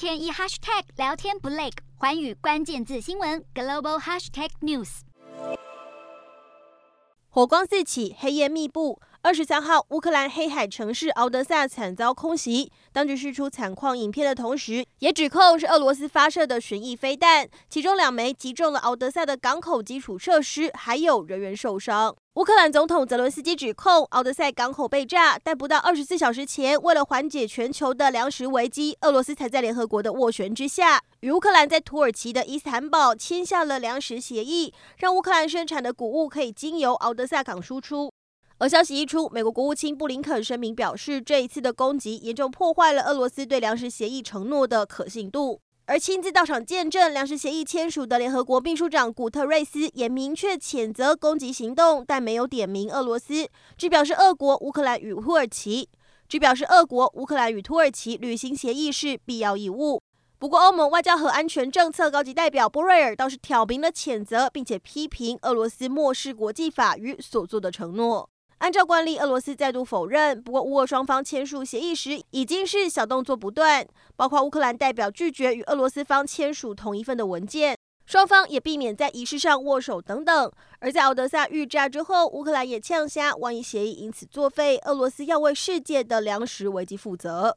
天一 hashtag 聊天不累，环宇关键字新闻 global hashtag news。火光四起，黑烟密布。二十三号，乌克兰黑海城市敖德萨惨遭空袭，当局释出惨况影片的同时，也指控是俄罗斯发射的巡弋飞弹，其中两枚击中了敖德萨的港口基础设施，还有人员受伤。乌克兰总统泽伦斯基指控敖德萨港口被炸，但不到二十四小时前，为了缓解全球的粮食危机，俄罗斯才在联合国的斡旋之下，与乌克兰在土耳其的伊斯坦堡签下了粮食协议，让乌克兰生产的谷物可以经由敖德萨港输出。而消息一出，美国国务卿布林肯声明表示，这一次的攻击严重破坏了俄罗斯对粮食协议承诺的可信度。而亲自到场见证粮食协议签署的联合国秘书长古特瑞斯也明确谴责攻击行动，但没有点名俄罗斯，只表示俄国、乌克兰与土耳其，只表示俄国、乌克兰与土耳其履行协议是必要义务。不过，欧盟外交和安全政策高级代表波瑞尔倒是挑明了谴责，并且批评俄罗斯漠视国际法与所做的承诺。按照惯例，俄罗斯再度否认。不过，乌俄双方签署协议时，已经是小动作不断，包括乌克兰代表拒绝与俄罗斯方签署同一份的文件，双方也避免在仪式上握手等等。而在敖德萨遇炸之后，乌克兰也呛下，万一协议因此作废，俄罗斯要为世界的粮食危机负责。